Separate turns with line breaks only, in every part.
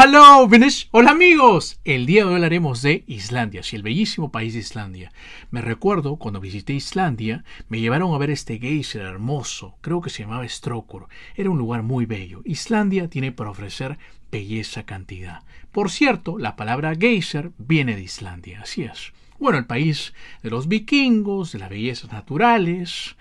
Hello, Venice. Hola amigos. El día de hoy hablaremos de Islandia, sí, el bellísimo país de Islandia. Me recuerdo cuando visité Islandia, me llevaron a ver este geyser hermoso, creo que se llamaba Strokur. Era un lugar muy bello. Islandia tiene para ofrecer belleza cantidad. Por cierto, la palabra geyser viene de Islandia, así es. Bueno, el país de los vikingos, de las bellezas naturales,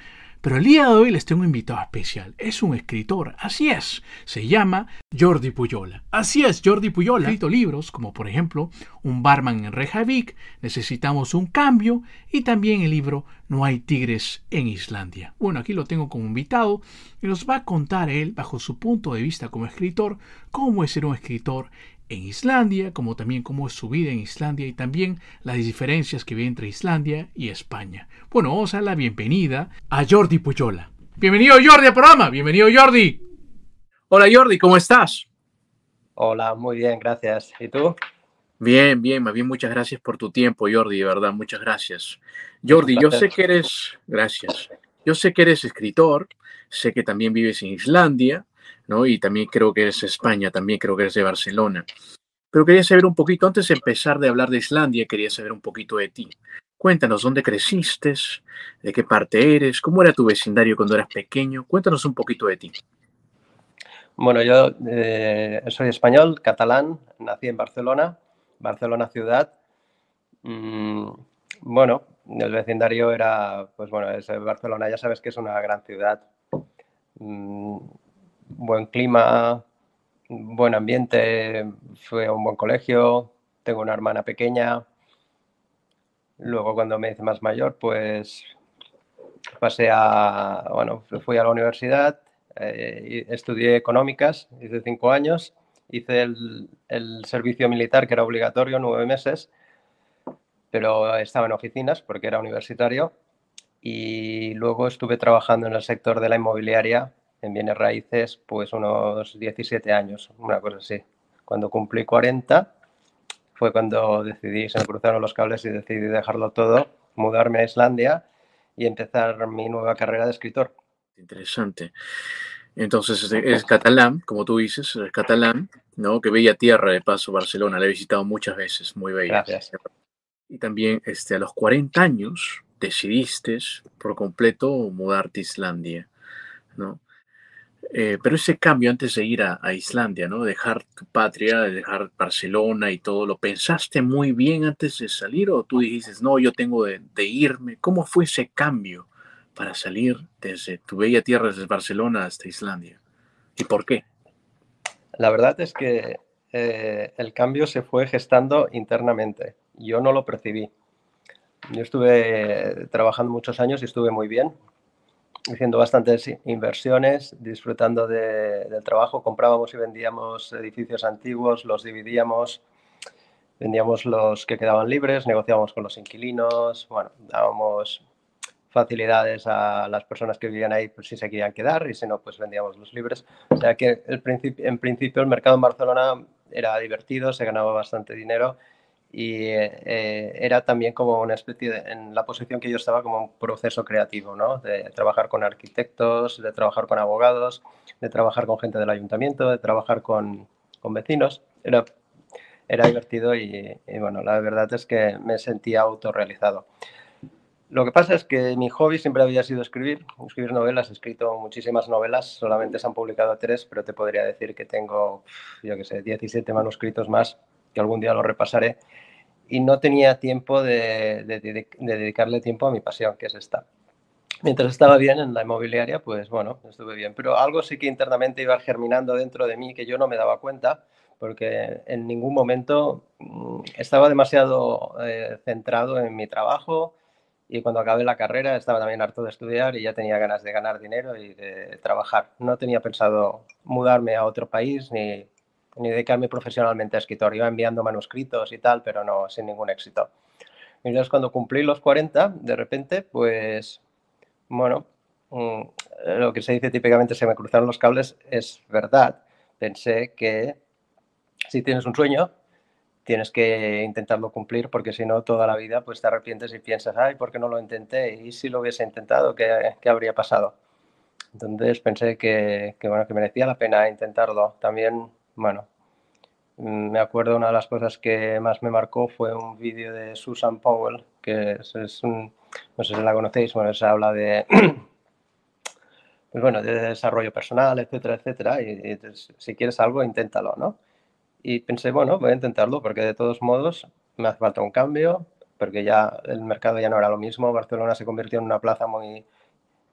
pero el día de hoy les tengo un invitado especial. Es un escritor, así es. Se llama Jordi Puyola. Así es, Jordi Puyola. Ha escrito libros como por ejemplo Un barman en Reykjavik, Necesitamos un cambio y también el libro No hay tigres en Islandia. Bueno, aquí lo tengo como invitado y nos va a contar él, bajo su punto de vista como escritor, cómo es ser un escritor en Islandia, como también cómo es su vida en Islandia y también las diferencias que hay entre Islandia y España. Bueno, vamos a la bienvenida a Jordi Puyola. Bienvenido Jordi al programa, bienvenido Jordi. Hola Jordi, ¿cómo estás?
Hola, muy bien, gracias. ¿Y tú?
Bien, bien, más bien muchas gracias por tu tiempo, Jordi, de verdad, muchas gracias. Jordi, yo sé que eres, gracias, yo sé que eres escritor, sé que también vives en Islandia, ¿no? Y también creo que eres España, también creo que eres de Barcelona. Pero quería saber un poquito, antes de empezar de hablar de Islandia, quería saber un poquito de ti. Cuéntanos dónde creciste, de qué parte eres, cómo era tu vecindario cuando eras pequeño. Cuéntanos un poquito de ti.
Bueno, yo eh, soy español, catalán, nací en Barcelona, Barcelona ciudad. Mm, bueno, el vecindario era, pues bueno, es Barcelona, ya sabes que es una gran ciudad. Mm, buen clima, buen ambiente, fue a un buen colegio, tengo una hermana pequeña. Luego cuando me hice más mayor, pues pasé a, bueno, fui a la universidad, eh, estudié económicas, hice cinco años, hice el, el, servicio militar que era obligatorio, nueve meses, pero estaba en oficinas porque era universitario y luego estuve trabajando en el sector de la inmobiliaria en bienes raíces pues unos 17 años, una cosa así. Cuando cumplí 40 fue cuando decidí, se me cruzaron los cables y decidí dejarlo todo, mudarme a Islandia y empezar mi nueva carrera de escritor.
Interesante. Entonces es catalán, como tú dices, es catalán, ¿no? Que bella tierra de paso Barcelona, la he visitado muchas veces, muy bella.
Gracias.
Y también este, a los 40 años decidiste por completo mudarte a Islandia, ¿no? Eh, pero ese cambio antes de ir a, Islandia, ¿no? Dejar tu patria, dejar Barcelona y todo, ¿lo pensaste muy bien antes de salir o tú dijiste, no, yo tengo de, irme? ¿Cómo fue ese cambio para salir desde tu bella tierra, desde Barcelona hasta Islandia? ¿Y por qué?
La verdad es que eh, el cambio se fue gestando internamente. Yo no lo percibí. Yo estuve trabajando muchos años y estuve muy bien haciendo bastantes inversiones, disfrutando del trabajo. Comprábamos y vendíamos edificios antiguos, los dividíamos, vendíamos los que quedaban libres, negociábamos con los inquilinos, bueno, dábamos facilidades a las personas que vivían ahí pues, si se querían quedar y si no, pues vendíamos los libres. O sea que el en principio el mercado en Barcelona era divertido, se ganaba bastante dinero y eh, era también como una especie de, en la posición que yo estaba como un proceso creativo, ¿no? De trabajar con arquitectos, de trabajar con abogados, de trabajar con gente del ayuntamiento, de trabajar con, con vecinos. Era, era divertido y, bueno, la verdad es que me sentía autorrealizado. Lo que pasa es que mi hobby siempre había sido escribir, escribir novelas. He escrito muchísimas novelas, solamente se han publicado tres, pero te podría decir que tengo, yo qué sé, 17 manuscritos más que algún día lo repasaré, y no tenía tiempo de, dedicarle tiempo a mi pasión, que es esta. Mientras estaba bien en la inmobiliaria, pues bueno, estuve bien, pero algo sí que internamente iba germinando dentro de mí que yo no me daba cuenta, porque en ningún momento mm, estaba demasiado eh, centrado en mi trabajo y cuando acabé la carrera estaba también harto de estudiar y ya tenía ganas de ganar dinero y de trabajar. No tenía pensado mudarme a otro país ni ni dedicarme profesionalmente a escritor. Iba enviando manuscritos y tal, pero no, sin ningún éxito. Y entonces cuando cumplí los 40, de repente, pues, bueno, mm, lo que se dice típicamente se me cruzaron los cables es verdad. Pensé que si tienes un sueño, tienes que intentarlo cumplir porque si no toda la vida pues te arrepientes y piensas, ay, ¿por qué no lo intenté? Y si lo hubiese intentado, ¿qué, qué habría pasado? Entonces pensé que, que, bueno, que merecía la pena intentarlo. También, bueno, me acuerdo una de las cosas que más me marcó fue un vídeo de Susan Powell, que es, no sé si la conocéis, bueno, se habla de, pues bueno, de desarrollo personal, etcétera, etcétera, y, y si quieres algo, inténtalo, ¿no? Y pensé, bueno, voy a intentarlo porque de todos modos me hace falta un cambio, porque ya el mercado ya no era lo mismo. Barcelona se convirtió en una plaza muy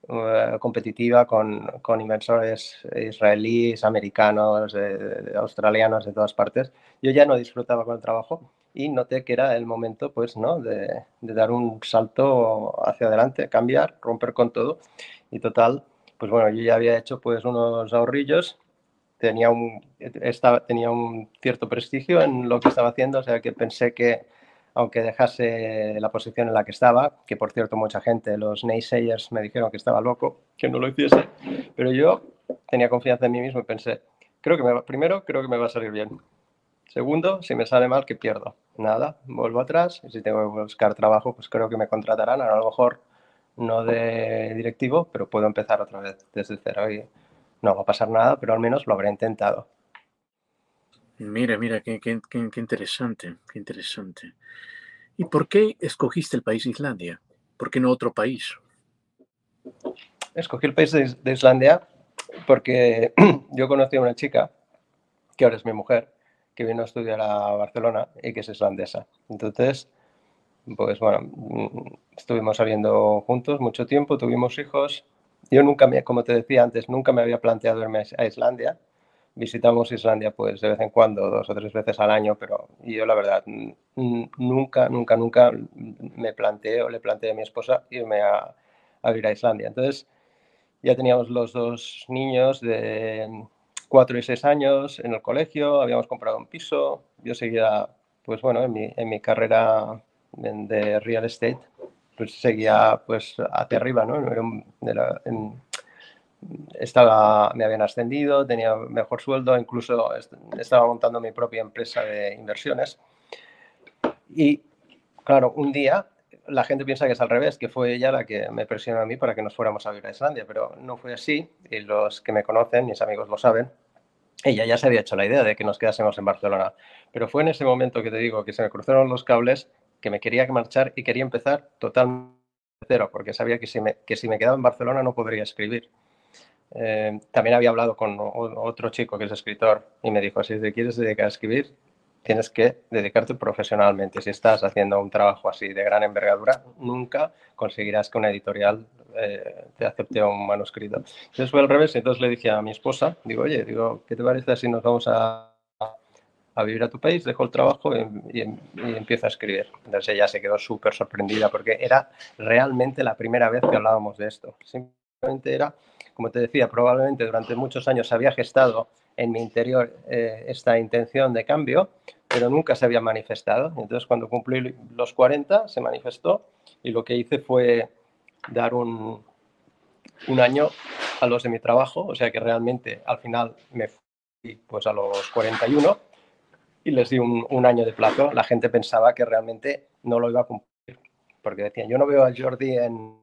uh, competitiva con, con, inversores israelíes, americanos, eh, australianos de todas partes. Yo ya no disfrutaba con el trabajo y noté que era el momento pues, ¿no? de, de dar un salto hacia adelante, cambiar, romper con todo. Y total, pues bueno, yo ya había hecho pues unos ahorrillos tenía un, estaba, tenía un cierto prestigio en lo que estaba haciendo, o sea que pensé que aunque dejase la posición en la que estaba, que por cierto mucha gente, los naysayers me dijeron que estaba loco, que no lo hiciese, pero yo tenía confianza en mí mismo y pensé, creo que me primero, creo que me va a salir bien. Segundo, si me sale mal, que pierdo. Nada, vuelvo atrás y si tengo que buscar trabajo, pues creo que me contratarán, a lo mejor no de directivo, pero puedo empezar otra vez desde cero y no va a pasar nada, pero al menos lo habré intentado.
Mira, mira, qué, interesante, qué interesante. ¿Y por qué escogiste el país Islandia? ¿Por qué no otro país?
Escogí el país de, de Islandia porque yo conocí a una chica, que ahora es mi mujer, que vino a estudiar a Barcelona y que es islandesa. Entonces, pues bueno, mm, estuvimos saliendo juntos mucho tiempo, tuvimos hijos yo nunca, me, como te decía antes, nunca me había planteado irme a Islandia. Visitamos Islandia pues de vez en cuando, dos o tres veces al año, pero yo la verdad nunca, nunca, nunca me planteé o le planteé a mi esposa irme a, a ir a Islandia. Entonces ya teníamos los dos niños de cuatro y seis años en el colegio, habíamos comprado un piso, yo seguía pues bueno en mi, en mi carrera de real estate pues seguía pues hacia arriba, ¿no? En, estaba, me habían ascendido, tenía mejor sueldo, incluso estaba montando mi propia empresa de inversiones. Y claro, un día la gente piensa que es al revés, que fue ella la que me presionó a mí para que nos fuéramos a vivir a Islandia, pero no fue así y los que me conocen, mis amigos lo saben. Ella ya se había hecho la idea de que nos quedásemos en Barcelona, pero fue en ese momento que te digo que se me cruzaron los cables que me quería marchar y quería empezar totalmente cero, porque sabía que si que si me quedaba en Barcelona no podría escribir. Eh, también había hablado con otro chico que es escritor y me dijo, si te quieres dedicar a escribir, tienes que dedicarte profesionalmente. Si estás haciendo un trabajo así de gran envergadura, nunca conseguirás que una editorial eh, te acepte un manuscrito. Entonces fue al revés, entonces le dije a mi esposa, digo, oye, digo, ¿qué te parece si nos vamos a a vivir a tu país, dejó el trabajo y, y, y empieza a escribir. Entonces ella se quedó súper sorprendida porque era realmente la primera vez que hablábamos de esto. Simplemente era, como te decía, probablemente durante muchos años había gestado en mi interior eh, esta intención de cambio, pero nunca se había manifestado. Entonces cuando cumplí los 40 se manifestó y lo que hice fue dar un, un año a los de mi trabajo, o sea que realmente al final me fui pues a los 41 y les di un, un, año de plazo. La gente pensaba que realmente no lo iba a cumplir, porque decían, yo no veo a Jordi en,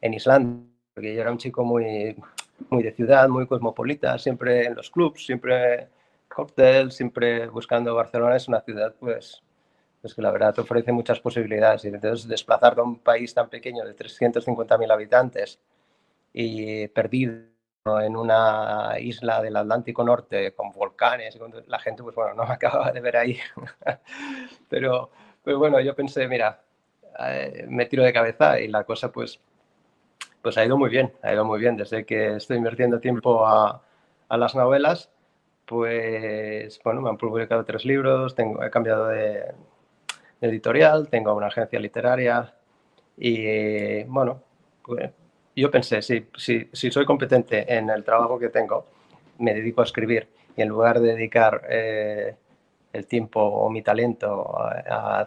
en Islandia, porque yo era un chico muy, muy de ciudad, muy cosmopolita, siempre en los clubs, siempre cóctel, siempre buscando Barcelona. Es una ciudad, pues, pues que la verdad te ofrece muchas posibilidades. Y entonces desplazar a un país tan pequeño de 350.000 habitantes y perdido en una isla del Atlántico Norte con volcanes, la gente, pues bueno, no me acababa de ver ahí. pero, pero bueno, yo pensé, mira, eh, me tiro de cabeza y la cosa pues, pues ha ido muy bien, ha ido muy bien. Desde que estoy invirtiendo tiempo a, a las novelas, pues bueno, me han publicado tres libros, tengo, he cambiado de, de editorial, tengo una agencia literaria y bueno, pues, yo pensé, si, si, si, soy competente en el trabajo que tengo, me dedico a escribir y en lugar de dedicar eh, el tiempo o mi talento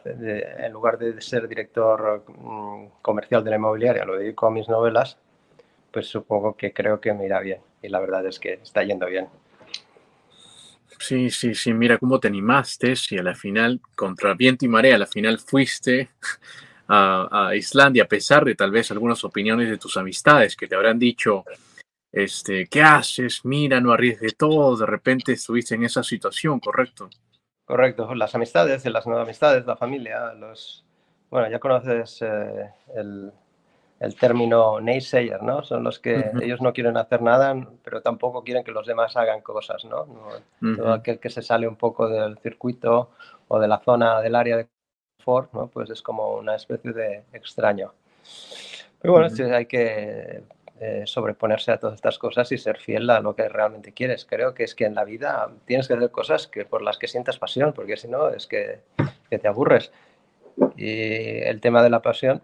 en lugar de ser director mm, comercial de la inmobiliaria, lo dedico a mis novelas, pues supongo que creo que me irá bien. Y la verdad es que está yendo bien.
Sí, sí, sí, mira cómo te animaste y a la final, contra viento y marea, a la final fuiste a, Islandia, a pesar de tal vez algunas opiniones de tus amistades que te habrán dicho, este, ¿qué haces? Mira, no arriesgues todo, de repente estuviste en esa situación, ¿correcto?
Correcto, las amistades, las nuevas amistades, la familia, los... Bueno, ya conoces eh, el, el, término naysayer, ¿no? Son los que ellos no quieren hacer nada, pero tampoco quieren que los demás hagan cosas, ¿no? Todo aquel que se sale un poco del circuito o de la zona del área de confort, ¿no? Pues es como una especie de extraño. Pero bueno, hay que eh, sobreponerse a todas estas cosas y ser fiel a lo que realmente quieres. Creo que es que en la vida tienes que hacer cosas que, por las que sientas pasión, porque si no es que, que te aburres. Y el tema de la pasión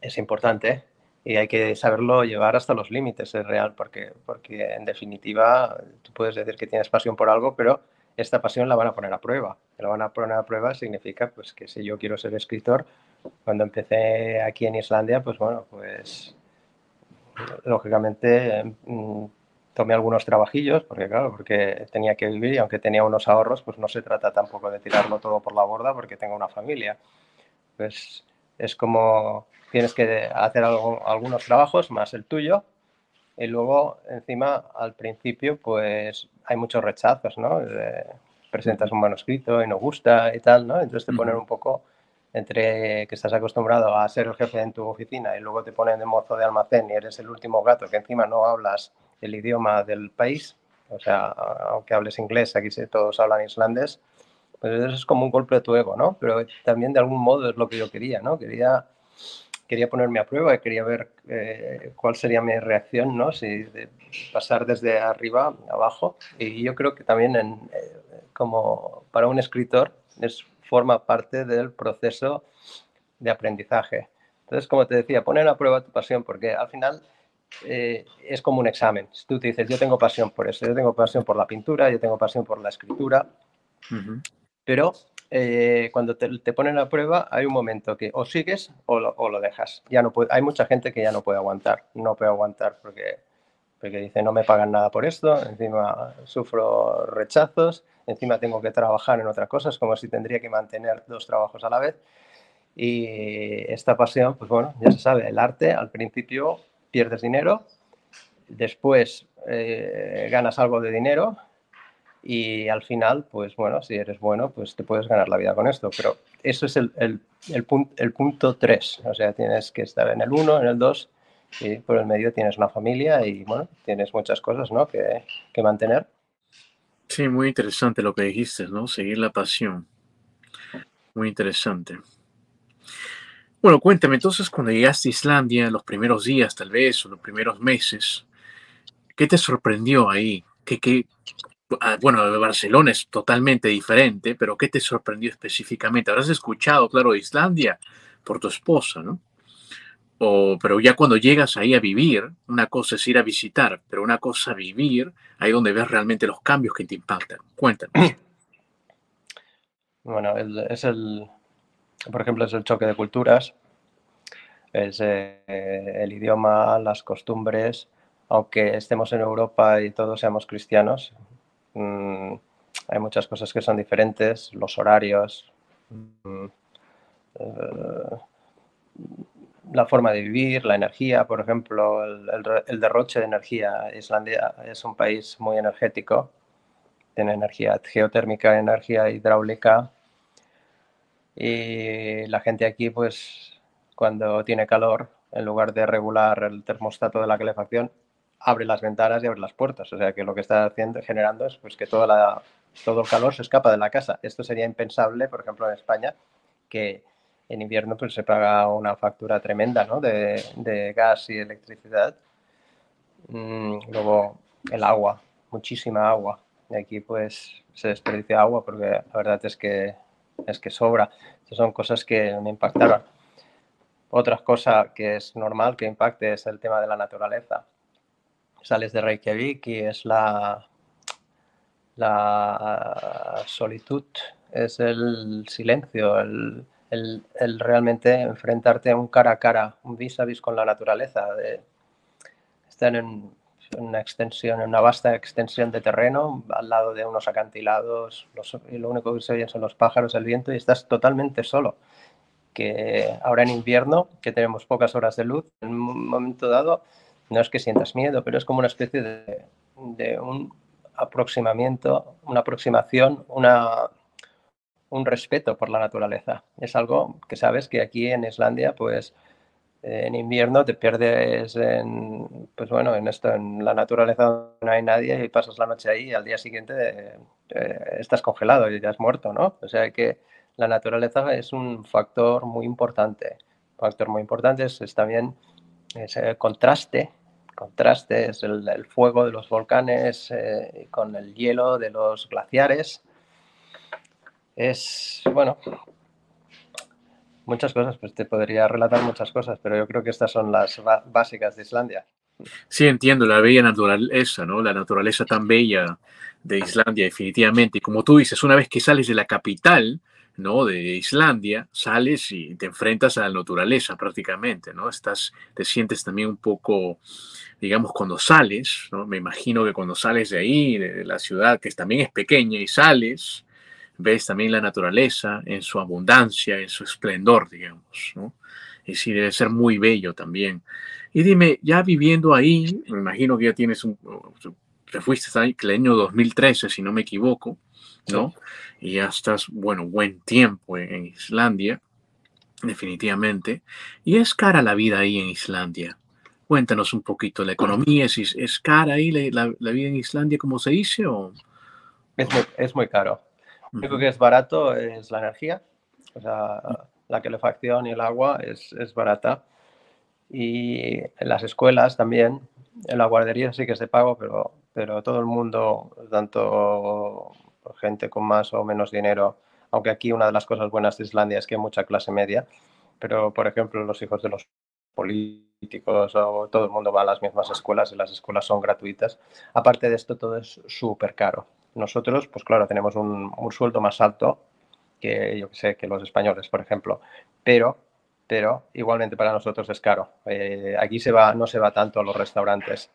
es importante y hay que saberlo llevar hasta los límites, es real, porque, porque en definitiva tú puedes decir que tienes pasión por algo, pero esta pasión la van a poner a prueba. La van a poner a prueba significa pues que si yo quiero ser escritor, cuando empecé aquí en Islandia, pues bueno, pues lógicamente mm, tomé algunos trabajillos, porque claro, porque tenía que vivir y aunque tenía unos ahorros, pues no se trata tampoco de tirarlo todo por la borda porque tengo una familia. Pues es como tienes que hacer algo, algunos trabajos más el tuyo y luego encima al principio pues hay muchos rechazos, ¿no? presentas un manuscrito y no gusta y tal, ¿no? Entonces te ponen un poco entre que estás acostumbrado a ser el jefe en tu oficina y luego te ponen de mozo de almacén y eres el último gato que encima no hablas el idioma del país, o sea, aunque hables inglés, aquí todos hablan islandés, pues eso es como un golpe de tu ego, ¿no? Pero también de algún modo es lo que yo quería, ¿no? Quería, quería ponerme a prueba y quería ver eh, cuál sería mi reacción, ¿no? Si pasar desde arriba abajo. Y yo creo que también en, eh, como para un escritor es forma parte del proceso de aprendizaje. Entonces, como te decía, poner a prueba tu pasión, porque al final eh, es como un examen. Si tú te dices, yo tengo pasión por eso, yo tengo pasión por la pintura, yo tengo pasión por la escritura, pero eh, cuando te, ponen a prueba hay un momento que o sigues o lo, dejas. Ya no puede, hay mucha gente que ya no puede aguantar, no puede aguantar porque, porque dice, no me pagan nada por esto, encima sufro rechazos, encima tengo que trabajar en otras cosas, como si tendría que mantener dos trabajos a la vez. Y esta pasión, pues bueno, ya se sabe, el arte al principio pierdes dinero, después eh, ganas algo de dinero y al final, pues bueno, si eres bueno, pues te puedes ganar la vida con esto. Pero eso es el, el, el, el punto 3, o sea, tienes que estar en el 1, en el 2 y por el medio tienes una familia y bueno, tienes muchas cosas ¿no? que, que mantener.
Sí, muy interesante lo que dijiste, ¿no? Seguir la pasión. Muy interesante. Bueno, cuéntame, entonces cuando llegaste a Islandia, los primeros días tal vez, o los primeros meses, ¿qué te sorprendió ahí? ¿Qué, qué, ah, bueno, Barcelona es totalmente diferente, pero ¿qué te sorprendió específicamente? Habrás escuchado, claro, Islandia por tu esposa, ¿no? Pero ya cuando llegas ahí a vivir, una cosa es ir a visitar, pero una cosa vivir, ahí donde ves realmente los cambios que te impactan. Cuéntanos.
Bueno, es el, por ejemplo, es el choque de culturas, es eh, el idioma, las costumbres, aunque estemos en Europa y todos seamos cristianos, mm, hay muchas cosas que son diferentes, los horarios. Mm, eh, la forma de vivir, la energía, por ejemplo, el, derroche de energía. Islandia es un país muy energético, tiene energía geotérmica, energía hidráulica y la gente aquí, pues, cuando tiene calor, en lugar de regular el termostato de la calefacción, abre las ventanas y abre las puertas. O sea que lo que está haciendo, generando es pues, que todo el calor se escapa de la casa. Esto sería impensable, por ejemplo, en España, que en invierno pues se paga una factura tremenda ¿no? de, gas y electricidad. Mm, luego el agua, muchísima agua. Y aquí pues se desperdicia agua porque la verdad es que, es que sobra. Estas son cosas que me impactaron. Otra cosa que es normal que impacte es el tema de la naturaleza. Sales de Reykjavik y es la, la solitud, es el silencio, el, realmente enfrentarte un cara a cara, un vis a vis con la naturaleza, de estar en una extensión, en una vasta extensión de terreno, al lado de unos acantilados, y lo único que se oye son los pájaros, el viento, y estás totalmente solo. Que ahora en invierno, que tenemos pocas horas de luz, en un momento dado, no es que sientas miedo, pero es como una especie de, de un aproximamiento, una aproximación, una, un respeto por la naturaleza. Es algo que sabes que aquí en Islandia, pues en invierno te pierdes en, pues bueno, en esto, en la naturaleza no hay nadie y pasas la noche ahí y al día siguiente eh, estás congelado y ya has muerto, ¿no? O sea que la naturaleza es un factor muy importante. Un factor muy importante es, también ese contraste, contraste es el, fuego de los volcanes eh, con el hielo de los glaciares. Es, bueno, muchas cosas, pues te podría relatar muchas cosas, pero yo creo que estas son las básicas de Islandia.
Sí, entiendo, la bella naturaleza, ¿no? La naturaleza tan bella de Islandia, definitivamente. Y como tú dices, una vez que sales de la capital, ¿no? De Islandia, sales y te enfrentas a la naturaleza prácticamente, ¿no? Estás, te sientes también un poco, digamos, cuando sales, ¿no? Me imagino que cuando sales de ahí, de la ciudad, que también es pequeña, y sales, ves también la naturaleza en su abundancia, en su esplendor, digamos, ¿no? Y sí, debe ser muy bello también. Y dime, ya viviendo ahí, me imagino que ya tienes un, te fuiste ahí el año 2013, si no me equivoco, ¿no? Y ya estás, bueno, buen tiempo en, Islandia, definitivamente. Y es cara la vida ahí en Islandia. Cuéntanos un poquito, ¿la economía es, es cara ahí la, vida en Islandia, como se dice? O?
Es, muy, es muy caro. Lo único que es barato es la energía, o sea, la calefacción y el agua es, es barata. Y en las escuelas también, en la guardería sí que es de pago, pero, pero todo el mundo, tanto gente con más o menos dinero, aunque aquí una de las cosas buenas de Islandia es que hay mucha clase media, pero por ejemplo los hijos de los políticos o todo el mundo va a las mismas escuelas y las escuelas son gratuitas. Aparte de esto, todo es súper caro. Nosotros, pues claro, tenemos un, sueldo más alto que yo que sé, que los españoles, por ejemplo, pero, pero igualmente para nosotros es caro. Eh, aquí se va, no se va tanto a los restaurantes,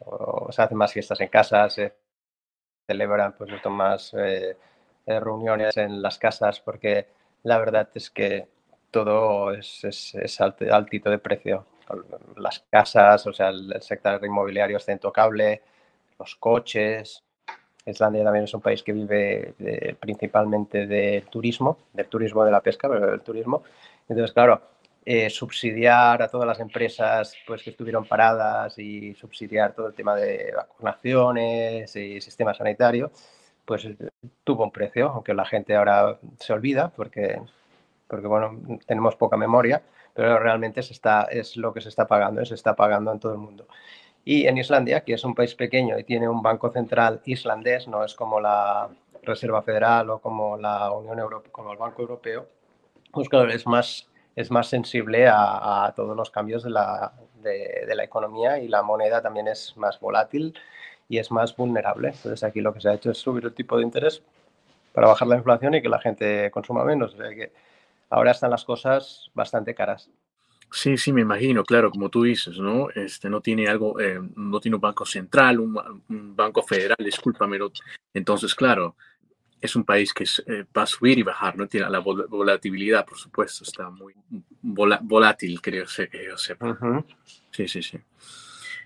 o, se hacen más fiestas en casa, se celebran pues más eh, eh, reuniones en las casas, porque la verdad es que todo es, es, es altito de precio. Las casas, o sea, el, el sector inmobiliario está intocable, los coches, Islandia también es un país que vive principalmente del turismo, del turismo de la pesca, pero del turismo. Entonces, claro, eh, subsidiar a todas las empresas pues, que estuvieron paradas y subsidiar todo el tema de vacunaciones y sistema sanitario, pues tuvo un precio, aunque la gente ahora se olvida porque, porque bueno, tenemos poca memoria, pero realmente se está, es lo que se está pagando, se está pagando en todo el mundo. Y en Islandia, que es un país pequeño y tiene un banco central islandés, no es como la Reserva Federal o como la Unión Europea, como el Banco Europeo, pues claro, es más, es más sensible a, todos los cambios de la, de, la economía y la moneda también es más volátil y es más vulnerable. Entonces aquí lo que se ha hecho es subir el tipo de interés para bajar la inflación y que la gente consuma menos. O que ahora están las cosas bastante caras.
Sí, sí, me imagino, claro, como tú dices, ¿no? Este no tiene algo, eh, no tiene un banco central, un, banco federal, discúlpame. Entonces, claro, es un país que eh, va a subir y bajar, no tiene la volatilidad, por supuesto, está muy volátil, creo que yo sepa. Sí, sí, sí.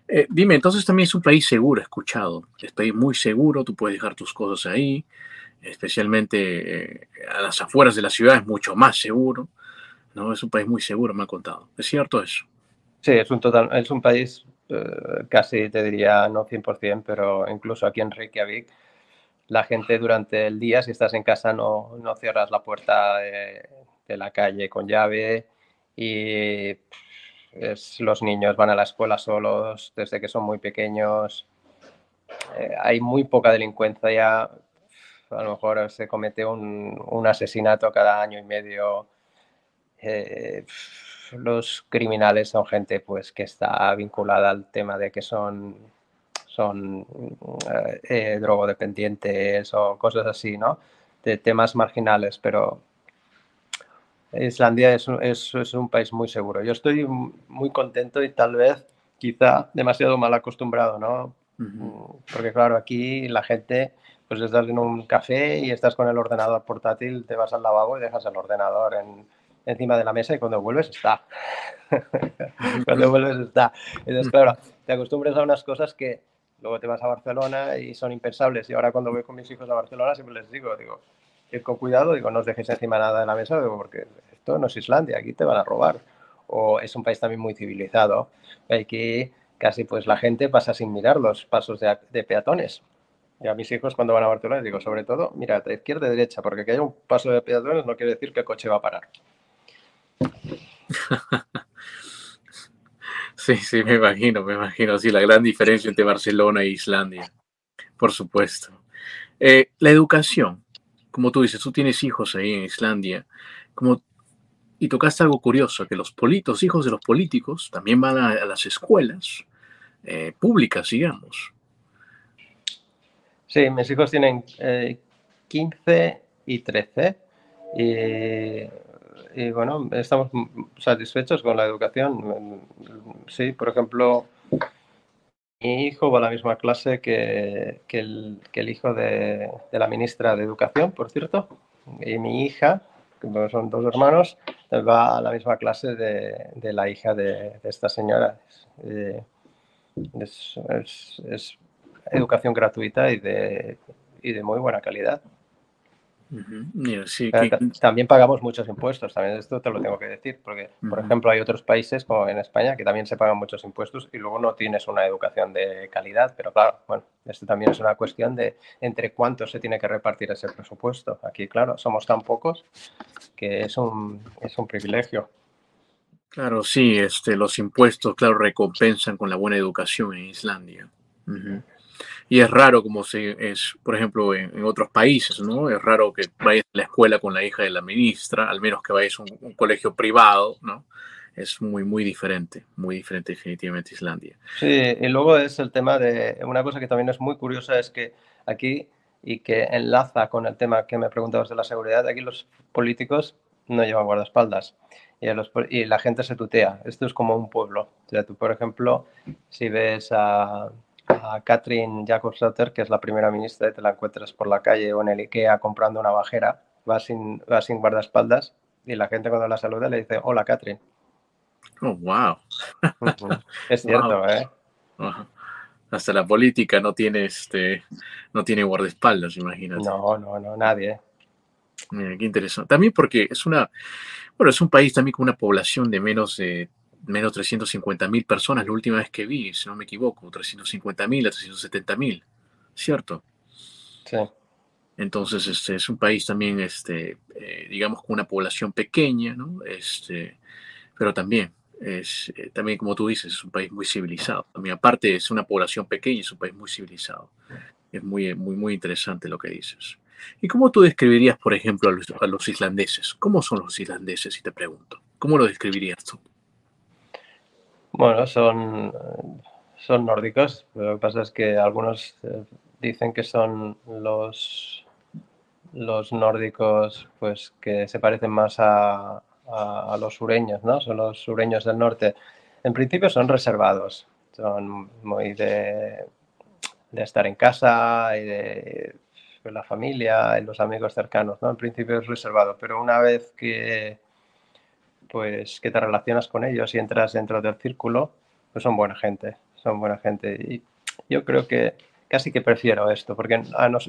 Eh, dime, entonces también es un país seguro, escuchado. Es un país muy seguro, tú puedes dejar tus cosas ahí, especialmente a las afueras de la ciudad es mucho más seguro. ¿No? Es un país muy seguro, me ha contado. ¿Es cierto eso?
Sí, es un, total, es un país eh, casi, te diría, no 100%, pero incluso aquí en Reykjavik, la gente durante el día, si estás en casa, no, no cierras la puerta de, la calle con llave y los niños van a la escuela solos desde que son muy pequeños. Eh, hay muy poca delincuencia. A lo mejor se comete un, un asesinato cada año y medio eh, los criminales son gente pues que está vinculada al tema de que son, son eh, drogodependientes o cosas así, ¿no? De temas marginales, pero Islandia es, es, es, un país muy seguro. Yo estoy muy contento y tal vez quizá demasiado mal acostumbrado, ¿no? Porque claro, aquí la gente, pues estás en un café y estás con el ordenador portátil, te vas al lavabo y dejas el ordenador en, encima de la mesa y cuando vuelves está. cuando vuelves está. Entonces, claro, te acostumbras a unas cosas que luego te vas a Barcelona y son impensables. Y ahora cuando voy con mis hijos a Barcelona siempre les digo, digo, ir con cuidado, digo, no os dejéis encima nada de la mesa, digo, porque esto no es Islandia, aquí te van a robar. O es un país también muy civilizado. Aquí casi pues la gente pasa sin mirar los pasos de, peatones. Y a mis hijos cuando van a Barcelona les digo, sobre todo, mira, de izquierda y derecha, porque que haya un paso de peatones no quiere decir que el coche va a parar.
Sí, sí, me imagino, me imagino. Sí, la gran diferencia entre Barcelona e Islandia, por supuesto. Eh, la educación, como tú dices, tú tienes hijos ahí en Islandia, como, y tocaste algo curioso, que los, politos, hijos de los políticos también van a, las escuelas eh, públicas, digamos.
Sí, mis hijos tienen 15 eh, y 13. Y y bueno, estamos satisfechos con la educación. Sí, por ejemplo, mi hijo va a la misma clase que, que, el, que el, hijo de, de, la ministra de Educación, por cierto, y mi hija, que son dos hermanos, va a la misma clase de, de la hija de, esta señora. Es, es, es, educación gratuita y de, y de muy buena calidad. También pagamos muchos impuestos, también esto te lo tengo que decir, porque, por ejemplo, hay otros países como en España que también se pagan muchos impuestos y luego no tienes una educación de calidad, pero claro, bueno, esto también es una cuestión de entre cuánto se tiene que repartir ese presupuesto. Aquí, claro, somos tan pocos que es un, es un privilegio.
Claro, sí, este, los impuestos, claro, recompensan con la buena educación en Islandia. Y es raro como se es, por ejemplo, en, otros países, ¿no? Es raro que vayas a la escuela con la hija de la ministra, al menos que vayas a un, colegio privado, ¿no? Es muy, muy diferente, muy diferente definitivamente Islandia.
Sí, y luego es el tema de, una cosa que también es muy curiosa es que aquí, y que enlaza con el tema que me preguntabas de la seguridad, aquí los políticos no llevan guardaespaldas y, los, y la gente se tutea. Esto es como un pueblo. O sea, tú, por ejemplo, si ves a a Catherine Jacobsdotter, que es la primera ministra, y te la encuentras por la calle o en el IKEA comprando una bajera, va sin, va sin guardaespaldas y la gente cuando la saluda le dice, hola Catherine.
Oh, wow.
Es cierto, ¿eh?
Hasta la política no tiene, este, no tiene guardaespaldas, imagínate.
No, no, no, nadie.
Mira, qué interesante. También porque es una, bueno, es un país también con una población de menos de menos 350 mil personas la última vez que vi, si no me equivoco, 350 mil a 370 mil, ¿cierto?
Sí.
Entonces, este es un país también, este, eh, digamos, con una población pequeña, ¿no? Este, pero también, es, eh, también como tú dices, es un país muy civilizado. También, aparte, es una población pequeña, es un país muy civilizado. Es muy, muy, muy interesante lo que dices. ¿Y cómo tú describirías, por ejemplo, a los, a los islandeses? ¿Cómo son los islandeses, si te pregunto? ¿Cómo lo describirías tú?
Bueno, son, son nórdicos. Lo que pasa es que algunos eh, dicen que son los, los nórdicos pues que se parecen más a, a, los sureños, ¿no? Son los sureños del norte. En principio son reservados, son muy de, de estar en casa y de, de la familia y los amigos cercanos, ¿no? En principio es reservado, pero una vez que pues que te relacionas con ellos y entras dentro del círculo, pues son buena gente, son buena gente. Y yo creo que casi que prefiero esto, porque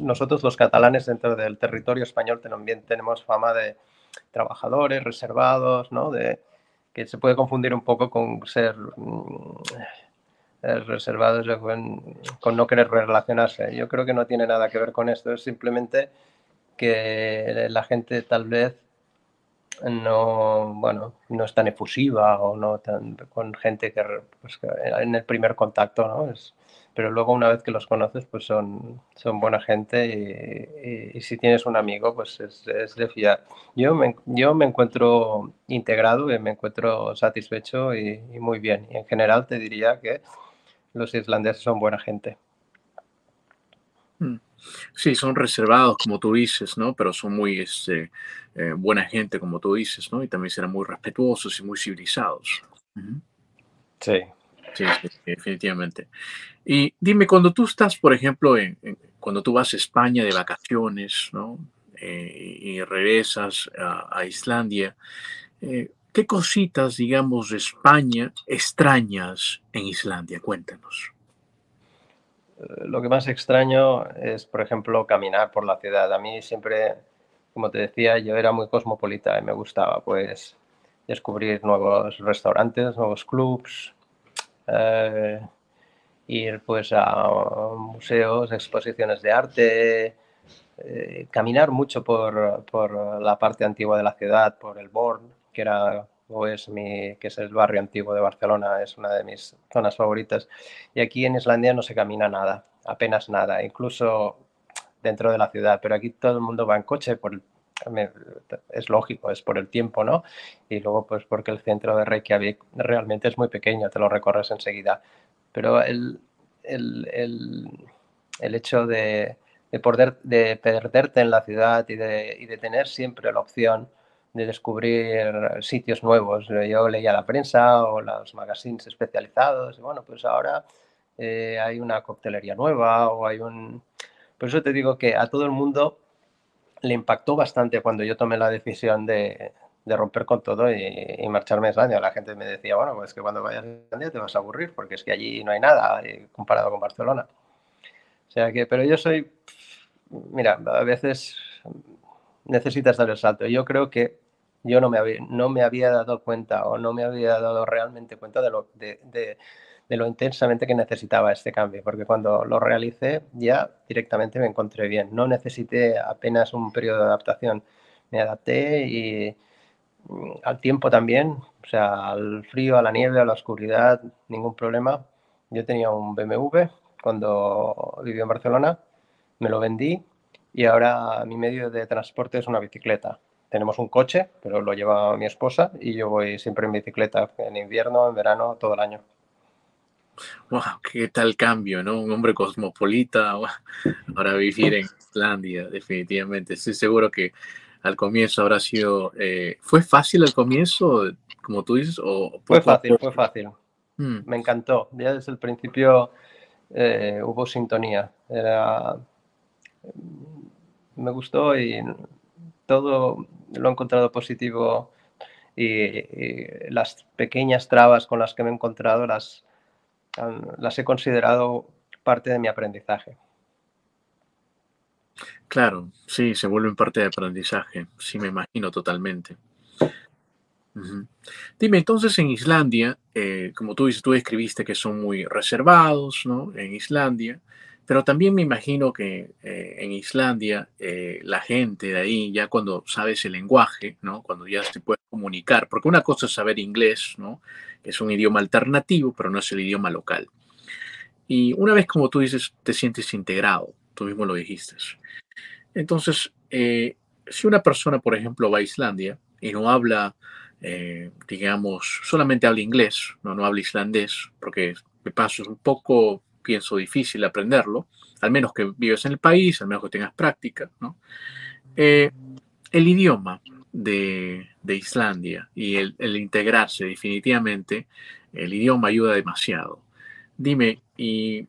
nosotros los catalanes dentro del territorio español también tenemos fama de trabajadores, reservados, ¿no? De, que se puede confundir un poco con ser mm, reservados con, con no querer relacionarse. Yo creo que no tiene nada que ver con esto, es simplemente que la gente tal vez no, bueno, no es tan efusiva o no tan con gente que, pues, en el primer contacto, ¿no? Es, pero luego una vez que los conoces, pues son, son buena gente y, si tienes un amigo, pues es, es, de fiar. Yo me, yo me encuentro integrado y me encuentro satisfecho y, y, muy bien. Y en general te diría que los islandeses son buena gente.
Sí, son reservados, como tú dices, ¿no? Pero son muy este, eh, buena gente, como tú dices, ¿no? Y también serán muy respetuosos y muy civilizados.
Sí.
Sí, definitivamente. Y dime, cuando tú estás, por ejemplo, en, cuando tú vas a España de vacaciones, ¿no? Eh, y regresas a, Islandia, eh, ¿qué cositas, digamos, de España extrañas en Islandia? Cuéntanos.
Eh, lo que más extraño es, por ejemplo, caminar por la ciudad. A mí siempre, como te decía, yo era muy cosmopolita y me gustaba, pues, descubrir nuevos restaurantes, nuevos clubs, ir, pues, a museos, exposiciones de arte, eh, caminar mucho por, por, la parte antigua de la ciudad, por el Born, que era o es mi, que es el barrio antiguo de Barcelona, es una de mis zonas favoritas. Y aquí en Islandia no se camina nada, apenas nada, incluso dentro de la ciudad, pero aquí todo el mundo va en coche por es lógico, es por el tiempo, ¿no? Y luego pues porque el centro de Reykjavik realmente es muy pequeño, te lo recorres enseguida. Pero el, el, el, el hecho de, de, poder, de perderte en la ciudad y de, y de tener siempre la opción de descubrir sitios nuevos. Yo leía la prensa o los magazines especializados y bueno, pues ahora eh, hay una coctelería nueva o hay un... Por eso te digo que a todo el mundo le impactó bastante cuando yo tomé la decisión de, de romper con todo y, marcharme a Islandia. La gente me decía, bueno, pues que cuando vayas a Islandia te vas a aburrir porque es que allí no hay nada eh, comparado con Barcelona. O sea que, pero yo soy mira, a veces necesitas dar el salto. Yo creo que yo no me había, no me había dado cuenta o no me había dado realmente cuenta de lo, de, lo intensamente que necesitaba este cambio, porque cuando lo realicé ya directamente me encontré bien. No necesité apenas un periodo de adaptación. Me adapté y mm, al tiempo también, o sea, al frío, a la nieve, a la oscuridad, ningún problema. Yo tenía un BMW cuando vivía en Barcelona me lo vendí y ahora mi medio de transporte es una bicicleta. Tenemos un coche, pero lo lleva mi esposa y yo voy siempre en bicicleta, en invierno, en verano, todo el año.
Wow, qué tal cambio, ¿no? Un hombre cosmopolita, ahora vivir en Islandia, definitivamente. Estoy seguro que al comienzo habrá sido. Eh, ¿Fue fácil al comienzo, como tú dices? O
fue fácil, fue fácil. Hmm. Me encantó. Ya desde el principio eh, hubo sintonía. Era me gustó y todo lo he encontrado positivo y, las pequeñas trabas con las que me he encontrado las, las he considerado parte de mi aprendizaje.
Claro, sí, se vuelven parte de aprendizaje, sí me imagino totalmente. Dime, entonces en Islandia, eh, como tú dices, tú escribiste que son muy reservados, ¿no? En Islandia. Pero también me imagino que eh, en Islandia eh, la gente de ahí, ya cuando sabes el lenguaje, ¿no? cuando ya se puede comunicar, porque una cosa es saber inglés, ¿no? es un idioma alternativo, pero no es el idioma local. Y una vez, como tú dices, te sientes integrado, tú mismo lo dijiste. Entonces, eh, si una persona, por ejemplo, va a Islandia y no habla, digamos, solamente habla inglés, no, no habla islandés, porque de paso es un poco pienso, difícil aprenderlo, al menos que vives en el país, al menos que tengas práctica. ¿no? Eh, el idioma de, Islandia y el, integrarse definitivamente, el idioma ayuda demasiado. Dime, y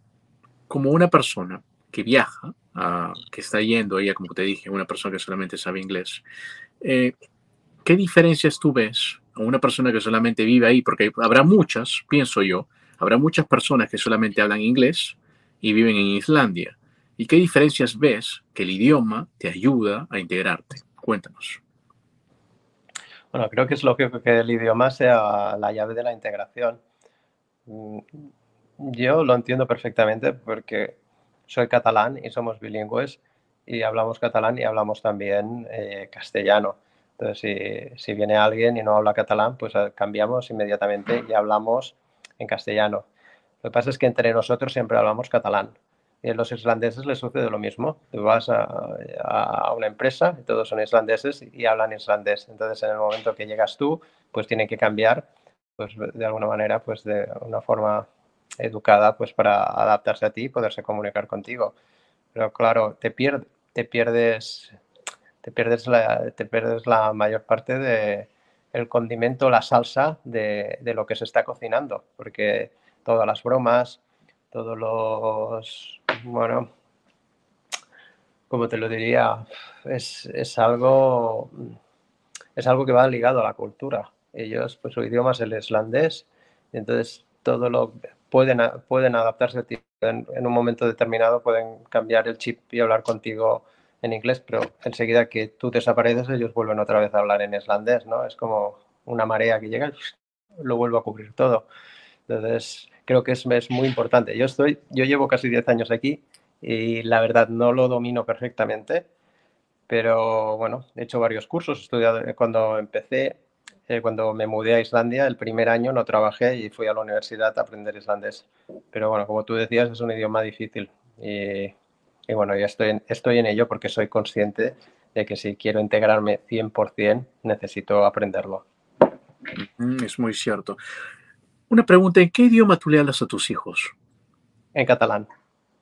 como una persona que viaja, ah, que está yendo ella, como te dije, una persona que solamente sabe inglés, eh, ¿qué diferencias tú ves a una persona que solamente vive ahí? Porque habrá muchas, pienso yo, Habrá muchas personas que solamente hablan inglés y viven en Islandia. ¿Y qué diferencias ves que el idioma te ayuda a integrarte? Cuéntanos.
Bueno, creo que es lógico que el idioma sea la llave de la integración. Mm, yo lo entiendo perfectamente porque soy catalán y somos bilingües y hablamos catalán y hablamos también eh, castellano. Entonces, si, si, viene alguien y no habla catalán, pues eh, cambiamos inmediatamente y hablamos en castellano. Lo que pasa es que entre nosotros siempre hablamos catalán. Y a los islandeses les sucede lo mismo. Tú vas a, una empresa todos son islandeses y hablan islandés. Entonces, en el momento que llegas tú, pues tienen que cambiar, pues de alguna manera, pues de una forma educada, pues para adaptarse a ti y poderse comunicar contigo. pero claro, te, te pierdes te pierdes la, te pierdes la mayor parte de el condimento, la salsa de, de lo que se está cocinando, porque todas las bromas, todos los, bueno, como te lo diría, es, es, algo, es algo que va ligado a la cultura. Ellos, pues su idioma es el islandés, y entonces todo lo pueden, pueden adaptarse a ti. En, en, un momento determinado pueden cambiar el chip y hablar contigo en inglés, pero enseguida que tú desapareces, ellos vuelven otra vez a hablar en islandés, ¿no? Es como una marea que llega y lo vuelvo a cubrir todo. Entonces, creo que es, es muy importante. Yo, estoy, yo llevo casi 10 años aquí y la verdad no lo domino perfectamente, pero bueno, he hecho varios cursos, he estudiado cuando empecé, eh, cuando me mudé a Islandia, el primer año no trabajé y fui a la universidad a aprender islandés. Pero bueno, como tú decías, es un idioma difícil y, y bueno, ya estoy en, estoy en ello porque soy consciente de que si quiero integrarme 100%, necesito aprenderlo.
Es muy cierto. Una pregunta, ¿en qué idioma tú le hablas a tus hijos?
En catalán.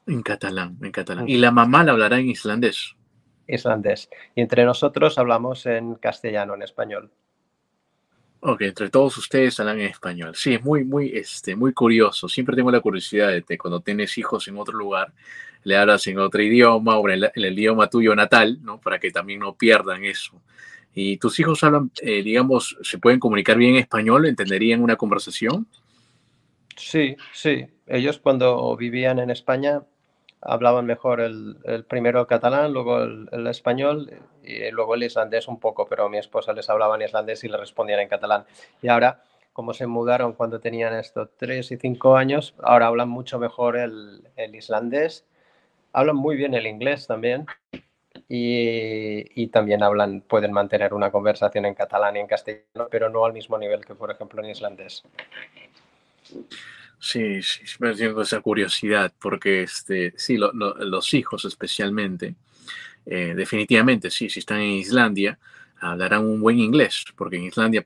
En catalán, en catalán. ¿Y la mamá la hablará en islandés?
Islandés. Y entre nosotros hablamos en castellano, en español.
Ok, entre todos ustedes hablan en español. Sí, es muy, muy, este, muy curioso. Siempre tengo la curiosidad de cuando tienes hijos en otro lugar, le hablas en otro idioma o en el, idioma tuyo natal, ¿no? Para que también no pierdan eso. ¿Y tus hijos hablan, eh, digamos, se pueden comunicar bien en español? ¿Entenderían una conversación?
Sí, sí. Ellos cuando vivían en España hablaban mejor el, primero el catalán, luego el, español y luego el islandés un poco, pero mi esposa les hablaba en islandés y le respondían en catalán. Y ahora, como se mudaron cuando tenían estos tres y cinco años, ahora hablan mucho mejor el, el islandés, hablan muy bien el inglés también y, también hablan, pueden mantener una conversación en catalán y en castellano, pero no al mismo nivel que, por ejemplo, en islandés.
Sí, sí, me tengo esa curiosidad, porque este, sí, los hijos especialmente, eh, definitivamente, sí, si están en Islandia, hablarán un buen inglés, porque en Islandia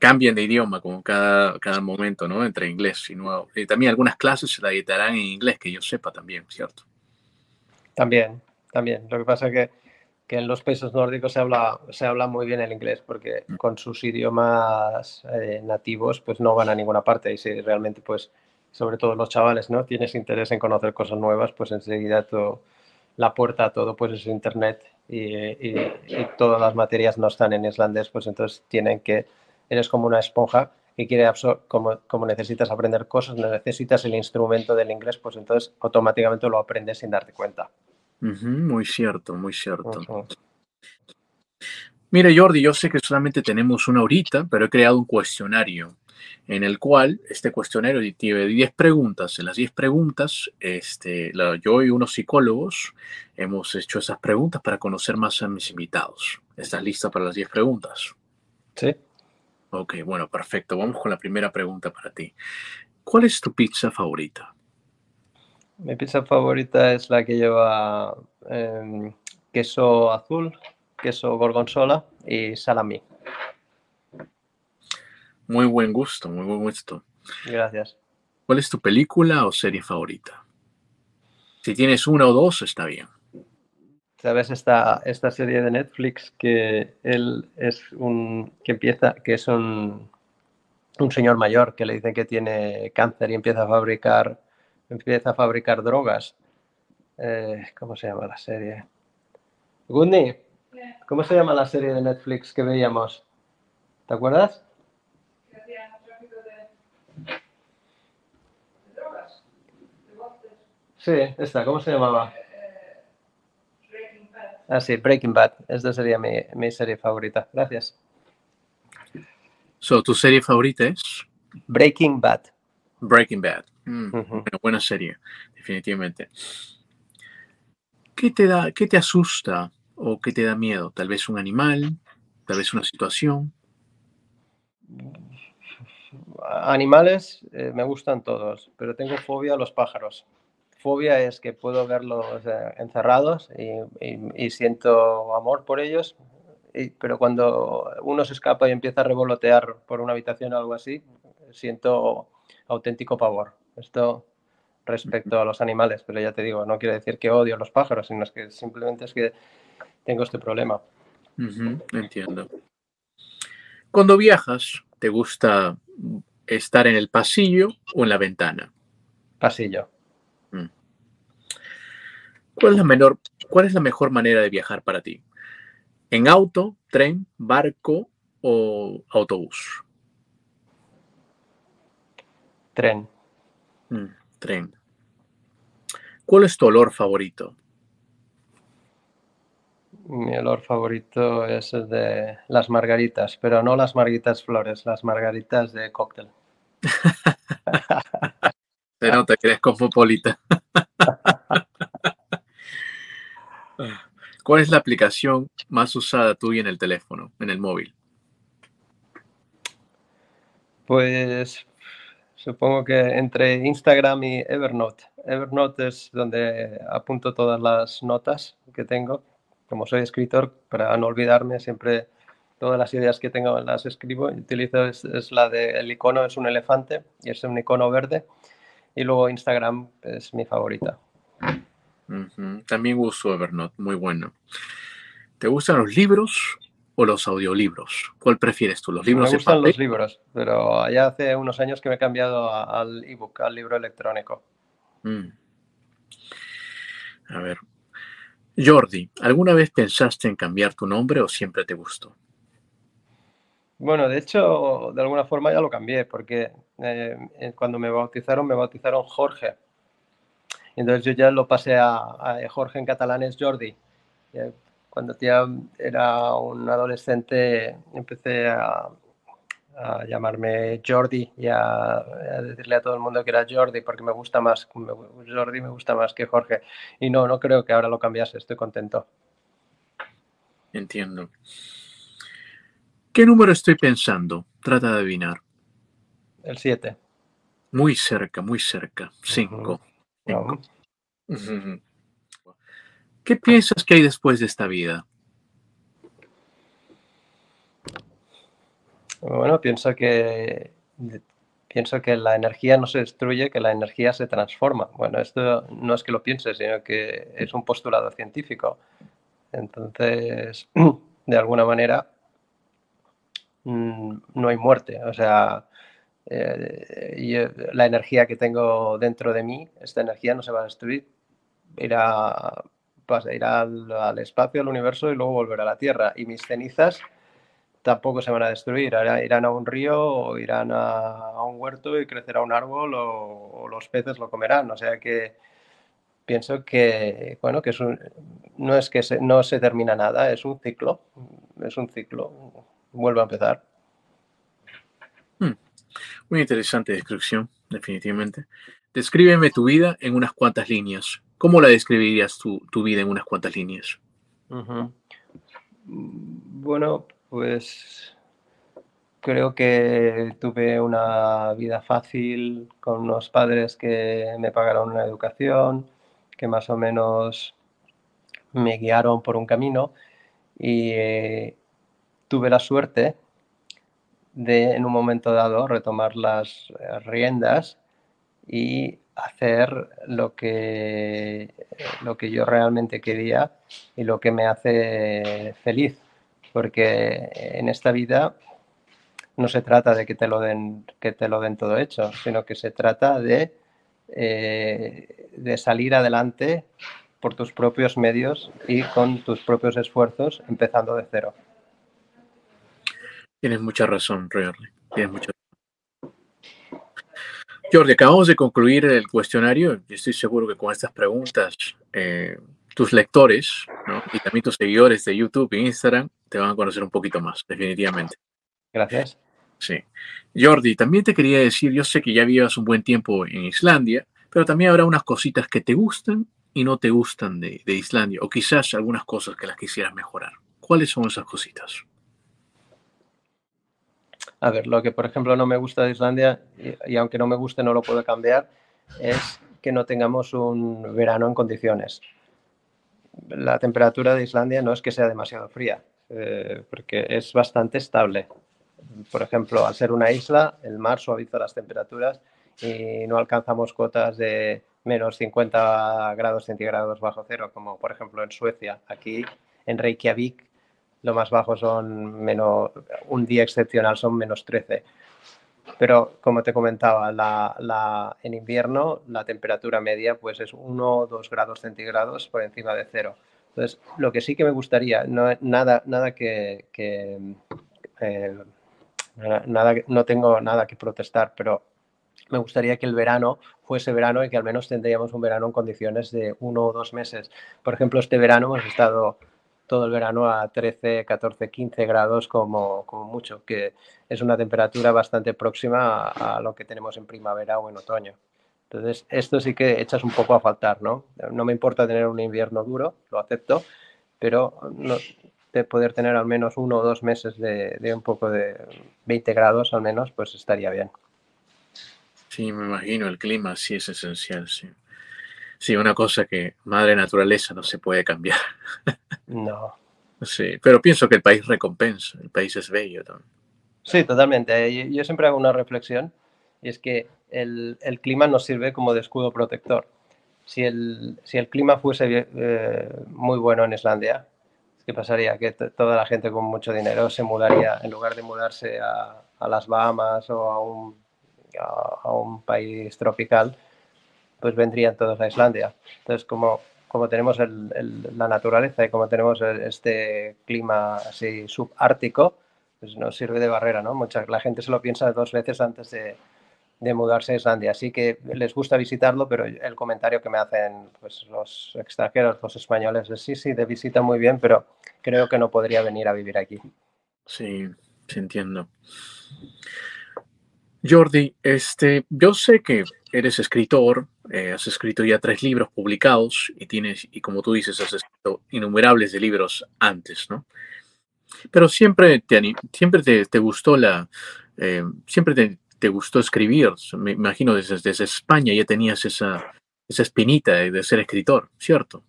cambian de idioma como cada, cada momento, ¿no? Entre inglés y nuevo. Y también algunas clases se la editarán en inglés, que yo sepa también, ¿cierto?
También, también. Lo que pasa es que, que, en los países nórdicos se habla, se habla muy bien el inglés porque mm. con sus idiomas eh, nativos pues no van a ninguna parte y si realmente pues sobre todo los chavales no tienes interés en conocer cosas nuevas pues enseguida todo, la puerta a todo pues es internet y, y, todas las materias no están en islandés pues entonces tienen que eres como una esponja que quiere como, como necesitas aprender cosas, necesitas el instrumento del inglés, pues entonces automáticamente lo aprendes sin darte cuenta.
muy cierto, muy cierto. Mira, Jordi, yo sé que solamente tenemos una horita, pero he creado un cuestionario en el cual este cuestionario tiene 10 preguntas. En las 10 preguntas, este, yo y unos psicólogos hemos hecho esas preguntas para conocer más a mis invitados. ¿Estás lista para las 10 preguntas?
Sí.
Ok, bueno, perfecto. Vamos con la primera pregunta para ti. ¿Cuál es tu pizza favorita?
Mi pizza favorita es la que lleva em, queso azul, queso gorgonzola y salami.
Muy buen gusto, muy buen gusto.
Gracias.
¿Cuál es tu película o serie favorita? Si tienes una o dos, está bien.
¿Sabes esta, esta serie de Netflix que él es un. que empieza. que es un. un señor mayor que le dicen que tiene cáncer y empieza a fabricar. empieza a fabricar drogas. Eh, ¿Cómo se llama la serie? Gunny, ¿cómo se llama la serie de Netflix que veíamos? ¿Te acuerdas? Sí, esta, ¿cómo se llamaba? Ah, sí, Breaking Bad. Esta sería mi, serie favorita. Gracias.
So, ¿Tu serie favorita es?
Breaking Bad.
Breaking Bad. Mm, buena serie, definitivamente. ¿Qué te da, qué te asusta o qué te da miedo? Tal vez un animal, tal vez una situación.
Animales eh, me gustan todos, pero tengo fobia a los pájaros fobia es que puedo verlos encerrados y, siento amor por ellos, pero cuando uno se escapa y empieza a revolotear por una habitación o algo así, siento auténtico pavor. Esto respecto a los animales, pero ya te digo, no quiere decir que odio a los pájaros, sino es que simplemente es que tengo este problema.
entiendo. Cuando viajas, ¿te gusta estar en el pasillo o en la ventana?
Pasillo.
¿Cuál es la menor, cuál es la mejor manera de viajar para ti? ¿En auto, tren, barco o autobús?
Tren.
Mm, tren. ¿Cuál es tu olor favorito?
Mi olor favorito es el de las margaritas, pero no las margaritas flores, las margaritas de cóctel.
Se nota que eres cosmopolita. ¿Cuál es la aplicación más usada tuya en el teléfono, en el móvil?
Pues supongo que entre Instagram y Evernote. Evernote es donde apunto todas las notas que tengo. Como soy escritor, para no olvidarme, siempre todas las ideas que tengo las escribo. Utilizo es, la del icono, es un elefante y es un icono verde. Y luego Instagram es mi favorita.
También uso Evernote, muy bueno. ¿Te gustan los libros o los audiolibros? ¿Cuál prefieres tú? ¿Los libros
Me gustan los libros, pero ya hace unos años que me he cambiado al ebook, al libro electrónico. Mm.
A ver. Jordi, ¿alguna vez pensaste en cambiar tu nombre o siempre te gustó?
Bueno, de hecho, de alguna forma ya lo cambié, porque eh, cuando me bautizaron, me bautizaron Jorge. Entonces yo ya lo pasé a, Jorge en catalán es Jordi. Cuando ya era un adolescente empecé a, llamarme Jordi y a, decirle a todo el mundo que era Jordi porque me gusta más, Jordi me gusta más que Jorge. Y no, no creo que ahora lo cambiase, estoy contento.
Entiendo. ¿Qué número estoy pensando? Trata de adivinar.
El 7.
Muy cerca, muy cerca. 5. ¿Qué piensas que hay después de esta vida?
Bueno, pienso que pienso que la energía no se destruye, que la energía se transforma. Bueno, esto no es que lo piense, sino que es un postulado científico. Entonces, de alguna manera, mm, no hay muerte. O sea, eh, y eh, la energía que tengo dentro de mí, esta energía no se va a destruir, irá, irá al, espacio, al universo y luego volverá a la Tierra. Y mis cenizas tampoco se van a destruir, irán a un río o irán a, un huerto y crecerá un árbol o, los peces lo comerán. O sea que pienso que, bueno, que es no es que no se termina nada, es un ciclo, es un ciclo, vuelve a empezar.
Muy interesante descripción, definitivamente. Descríbeme tu vida en unas cuantas líneas. ¿Cómo la describirías tu, vida en unas cuantas líneas?
Bueno, pues creo que tuve una vida fácil con unos padres que me pagaron una educación, que más o menos me guiaron por un camino y eh, tuve la suerte de en un momento dado retomar las eh, riendas y hacer lo que, lo que yo realmente quería y lo que me hace feliz. Porque en esta vida no se trata de que te lo den, que te lo den todo hecho, sino que se trata de, eh, de salir adelante por tus propios medios y con tus propios esfuerzos, empezando de cero.
Tienes mucha razón, Jordi. Tienes mucha Jordi, acabamos de concluir el cuestionario estoy seguro que con estas preguntas eh, tus lectores y también tus seguidores de YouTube e Instagram te van a conocer un poquito más, definitivamente.
Gracias.
Sí. Jordi, también te quería decir, yo sé que ya vivas un buen tiempo en Islandia, pero también habrá unas cositas que te gustan y no te gustan de, de Islandia, o quizás algunas cosas que las quisieras mejorar. ¿Cuáles son esas cositas?
A ver, lo que por ejemplo no me gusta de Islandia, y, aunque no me guste no lo puedo cambiar, es que no tengamos un verano en condiciones. La temperatura de Islandia no es que sea demasiado fría, eh, porque es bastante estable. Por ejemplo, al ser una isla, el mar suaviza las temperaturas y no alcanzamos cotas de menos 50 grados centígrados bajo cero, como por ejemplo en Suecia. Aquí en Reykjavik lo más bajo son menos, un día excepcional son menos 13. Pero como te comentaba, la, en invierno la temperatura media pues es 1 o 2 grados centígrados por encima de cero. Entonces, lo que sí que me gustaría, no, nada, nada que, eh, nada, no tengo nada que protestar, pero me gustaría que el verano fuese verano y que al menos tendríamos un verano en condiciones de uno o dos meses. Por ejemplo, este verano hemos estado todo el verano a 13, 14, 15 grados como, como mucho, que es una temperatura bastante próxima a, lo que tenemos en primavera o en otoño. Entonces, esto sí que echas un poco a faltar, ¿no? No me importa tener un invierno duro, lo acepto, pero de poder tener al menos uno o dos meses de, de, un poco de 20 grados al menos, pues estaría bien.
Sí, me imagino, el clima sí es esencial, sí. Sí, una cosa que madre naturaleza no se puede cambiar.
No.
Sí, pero pienso que el país recompensa, el país es bello también.
Sí, totalmente. Yo siempre hago una reflexión y es que el, el clima nos sirve como de escudo protector. Si el, si el clima fuese eh, muy bueno en Islandia, ¿qué pasaría? Que toda la gente con mucho dinero se mudaría, en lugar de mudarse a, a las Bahamas o a un, a, a un país tropical, pues vendrían todos a Islandia. Entonces, como, como tenemos la naturaleza y como tenemos este clima así subártico, pues nos sirve de barrera, ¿no? Mucha, la gente se lo piensa dos veces antes de, mudarse a Islandia. Así que les gusta visitarlo, pero el comentario que me hacen pues, los extranjeros, los españoles, es sí, sí, de visita muy bien, pero creo que no podría venir a vivir aquí.
Sí, sí entiendo. Jordi, este, yo sé que eres escritor, eh, has escrito ya tres libros publicados y tienes, y como tú dices, has escrito innumerables de libros antes, ¿no? Pero siempre te, siempre te, gustó la, eh, siempre te, gustó escribir. Me imagino desde, desde España ya tenías esa, esa espinita de, ser escritor, ¿cierto?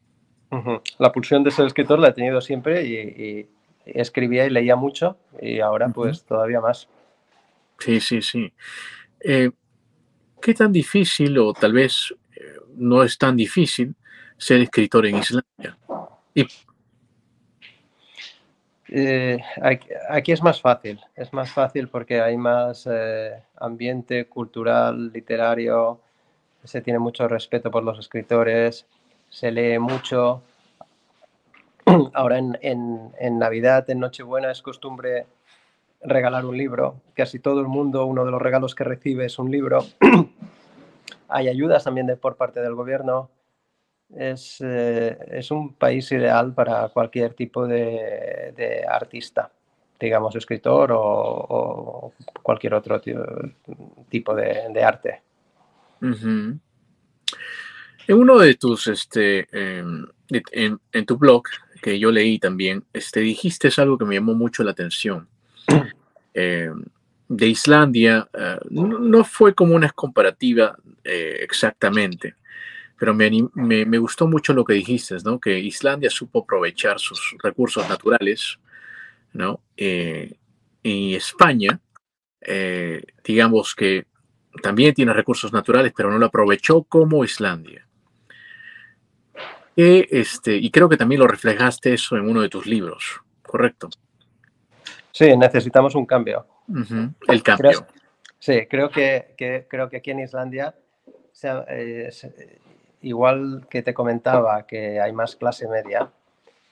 La pulsión de ser escritor la he tenido siempre y, escribía y leía mucho y ahora pues todavía más.
Sí, sí, sí. Eh, ¿Qué tan difícil, o tal vez eh, no es tan difícil, ser escritor en Islandia?
Eh, aquí, es más fácil, es más fácil porque hay más ambiente cultural, literario, se tiene mucho respeto por los escritores, se lee mucho. Ahora en, en Navidad, en Nochebuena, es costumbre regalar un libro. Casi todo el mundo, uno de los regalos que recibe es un libro. Hay ayudas también de, por parte del gobierno. Es, eh, es un país ideal para cualquier tipo de, artista, digamos, escritor o, cualquier otro tipo de, arte.
En uno de tus, este, em, en, en, tu blog, que yo leí también, este, dijiste algo que me llamó mucho la atención. Eh, de Islandia eh, no, fue como una comparativa eh, exactamente, pero me, me, gustó mucho lo que dijiste, ¿no? Que Islandia supo aprovechar sus recursos naturales, ¿no? y España, digamos que también tiene recursos naturales, pero no lo aprovechó como Islandia. este, y creo que también lo reflejaste eso en uno de tus libros, ¿correcto?
Sí, necesitamos un cambio.
El cambio.
sí, creo que, creo que aquí en Islandia, igual que te comentaba que hay más clase media,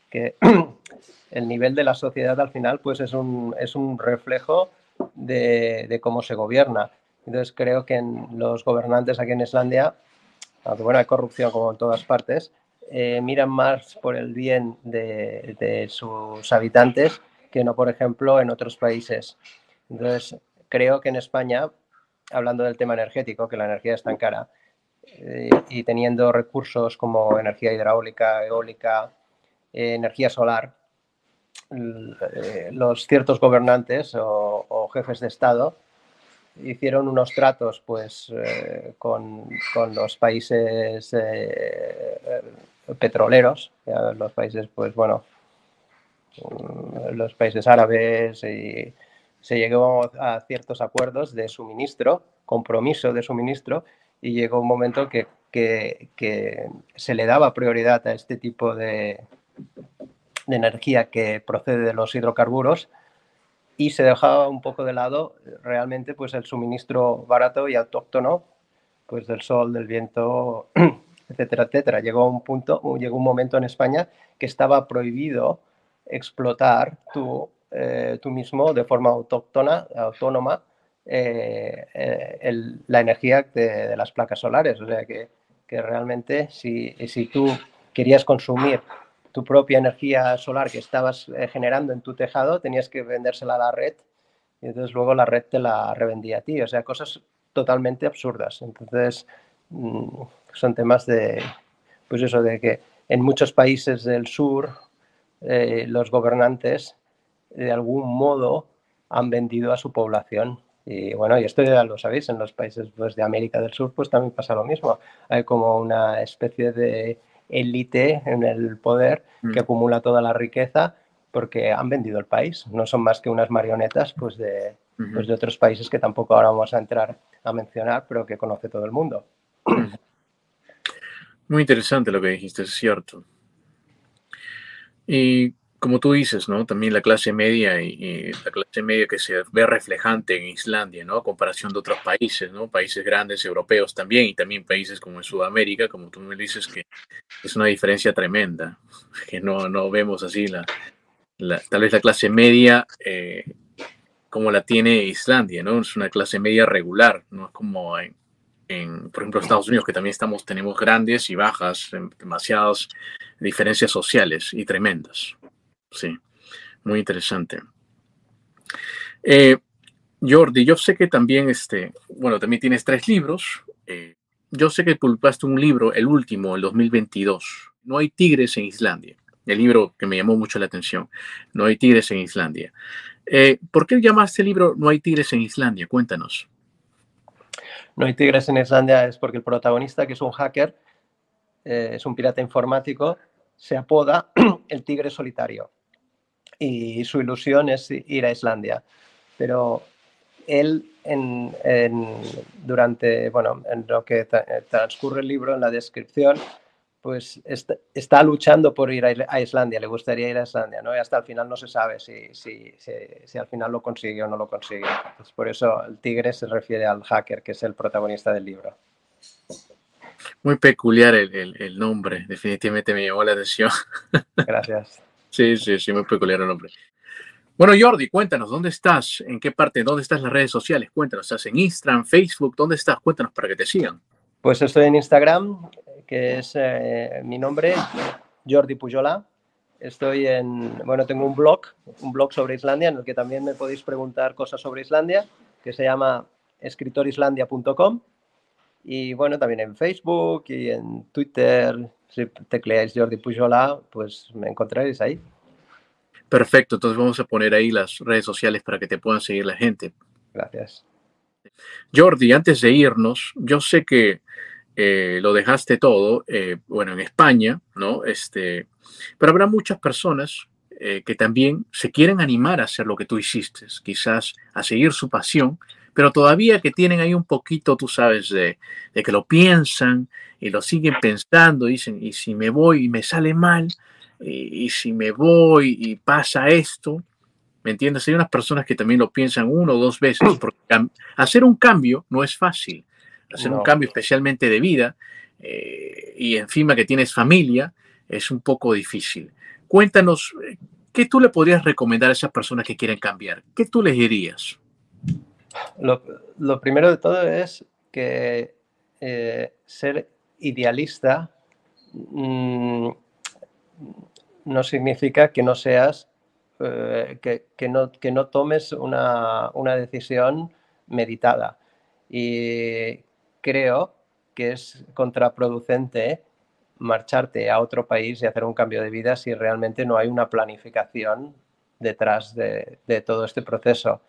que el nivel de la sociedad al final pues es un, es un reflejo de, cómo se gobierna. Entonces creo que en los gobernantes aquí en Islandia, aunque bueno, hay corrupción como en todas partes, eh, miran más por el bien de, de sus habitantes que no, por ejemplo, en otros países. Entonces, creo que en España, hablando del tema energético, que la energía es tan cara, eh, y teniendo recursos como energía hidráulica, eólica, eh, energía solar, eh, los ciertos gobernantes o, jefes de Estado hicieron unos tratos pues, con, con, los países petroleros, los países, pues bueno, los países árabes y se llegó a ciertos acuerdos de suministro, compromiso de suministro, y llegó un momento que que, se le daba prioridad a este tipo de, de energía que procede de los hidrocarburos y se dejaba un poco de lado realmente pues el suministro barato y autóctono pues del sol, del viento, etcétera, etcétera. Llegó un punto, llegó un momento en España que estaba prohibido explotar tú, eh, tú mismo de forma autóctona, autónoma eh, eh, la energía de, las placas solares. O sea que, que realmente si, si, tú querías consumir tu propia energía solar que estabas generando en tu tejado, tenías que vendérsela a la red y entonces luego la red te la revendía a ti. O sea, cosas totalmente absurdas. Entonces, mm, son temas de, pues eso, de que en muchos países del sur eh, los gobernantes de algún modo han vendido a su población. Y bueno, y esto ya lo sabéis, en los países pues, de América del Sur pues también pasa lo mismo. Hay como una especie de élite en el poder que mm. acumula toda la riqueza porque han vendido el país. No son más que unas marionetas pues, de, pues, de otros países que tampoco ahora vamos a entrar a mencionar, pero que conoce todo el mundo.
Muy interesante lo que dijiste, es cierto. Y como tú dices, ¿no? También la clase media y, la clase media que se ve reflejante en Islandia, ¿no? A comparación de otros países, ¿no? Países grandes europeos también y también países como en Sudamérica, como tú me dices, que es una diferencia tremenda, que no, no vemos así la, tal vez la clase media eh, como la tiene Islandia, ¿no? Es una clase media regular, no es como en, en, por ejemplo, Estados Unidos, que también estamos, tenemos grandes y bajas, em, demasiadas diferencias sociales y tremendas. Sí, muy interesante. Eh, Jordi, yo sé que también, este, bueno, también tienes tres libros. Eh, yo sé que publicaste un libro, el último, el 2022. No hay tigres en Islandia. El libro que me llamó mucho la atención. No hay tigres en Islandia. Eh, ¿Por qué llamaste el libro No hay tigres en Islandia? Cuéntanos.
No hay tigres en Islandia es porque el protagonista, que es un hacker, eh, es un pirata informático, se apoda el tigre solitario. Y su ilusión es ir a Islandia. Pero él, durante, bueno, en lo que transcurre el libro, en la descripción, pues está, luchando por ir a, Islandia, le gustaría ir a Islandia, ¿no? Y hasta el final no se sabe si, si, si, al final lo consigue o no lo consigue. por eso el tigre se refiere al hacker, que es el protagonista del libro.
Muy peculiar el, el, nombre, definitivamente me llamó la atención.
Gracias.
sí, sí, sí, muy peculiar el nombre. Bueno, Jordi, cuéntanos, ¿dónde estás? ¿En qué parte? ¿Dónde estás en las redes sociales? Cuéntanos, ¿estás en Instagram, Facebook? ¿Dónde estás? Cuéntanos para que te sigan.
Pues estoy en Instagram, que es eh, mi nombre, Jordi Pujola. Estoy en, bueno, tengo un blog, un blog sobre Islandia, en el que también me podéis preguntar cosas sobre Islandia, que se llama escritorislandia.com. Y bueno, también en Facebook y en Twitter, si tecleáis Jordi Pujola, pues me encontraréis ahí.
Perfecto, entonces vamos a poner ahí las redes sociales para que te puedan seguir la gente.
Gracias.
Jordi, antes de irnos, yo sé que eh, lo dejaste todo, eh, bueno, en España, ¿no? Este, pero habrá muchas personas eh, que también se quieren animar a hacer lo que tú hiciste, quizás a seguir su pasión, pero todavía que tienen ahí un poquito, tú sabes, de, que lo piensan y lo siguen pensando, dicen, y si me voy y me sale mal, y, si me voy y pasa esto, ¿me entiendes? Hay unas personas que también lo piensan uno o dos veces, porque hacer un cambio no es fácil hacer un cambio especialmente de vida eh, y encima que tienes familia, es un poco difícil. Cuéntanos, ¿qué tú le podrías recomendar a esas personas que quieren cambiar? ¿Qué tú les dirías?
Lo, primero de todo es que eh, ser idealista mm, no significa que no seas, eh, que, no, que no tomes una, una decisión meditada. Y creo que es contraproducente marcharte a otro país y hacer un cambio de vida si realmente no hay una planificación detrás de, todo este proceso.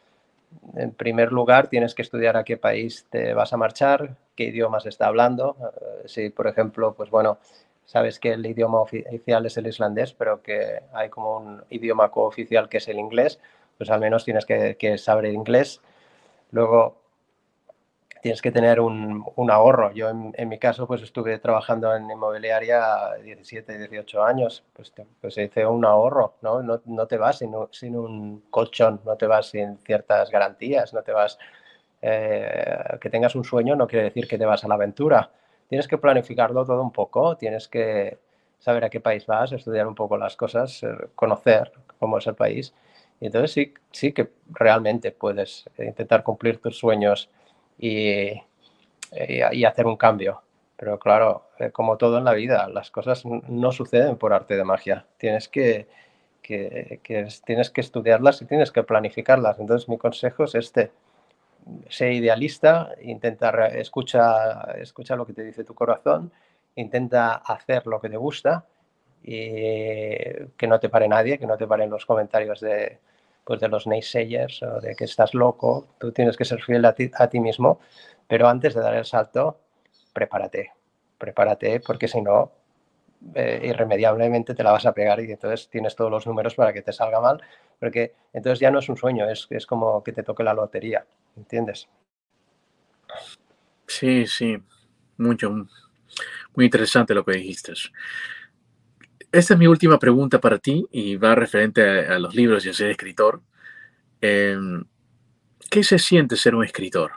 En primer lugar, tienes que estudiar a qué país te vas a marchar, qué idiomas está hablando. Eh, si, por ejemplo, pues bueno, sabes que el idioma oficial es el islandés, pero que hay como un idioma cooficial que es el inglés, pues al menos tienes que, que saber inglés. Luego, tienes que tener un, ahorro. Yo en, mi caso pues estuve trabajando en inmobiliaria 17, 18 años, pues, pues hice un ahorro, ¿no? No, te vas sin, sin, un colchón, no te vas sin ciertas garantías, no te vas... Eh, que tengas un sueño no quiere decir que te vas a la aventura. Tienes que planificarlo todo un poco, tienes que saber a qué país vas, estudiar un poco las cosas, eh, conocer cómo es el país. Y entonces sí, sí que realmente puedes intentar cumplir tus sueños y, y, hacer un cambio. Pero claro, eh, como todo en la vida, las cosas no suceden por arte de magia. Tienes que, que, tienes que estudiarlas y tienes que planificarlas. Entonces mi consejo es este. Sé idealista, intenta escucha, escucha lo que te dice tu corazón, intenta hacer lo que te gusta y que no te pare nadie, que no te paren los comentarios de, pues de los naysayers o de que estás loco, tú tienes que ser fiel a ti, a ti mismo, pero antes de dar el salto, prepárate, prepárate porque si no, eh, irremediablemente te la vas a pegar y entonces tienes todos los números para que te salga mal, porque entonces ya no es un sueño, es, es como que te toque la lotería, ¿entiendes?
Sí, sí, mucho, muy interesante lo que dijiste. Esta es mi última pregunta para ti y va referente a, los libros y a ser escritor. Em, ¿Qué se siente ser un escritor?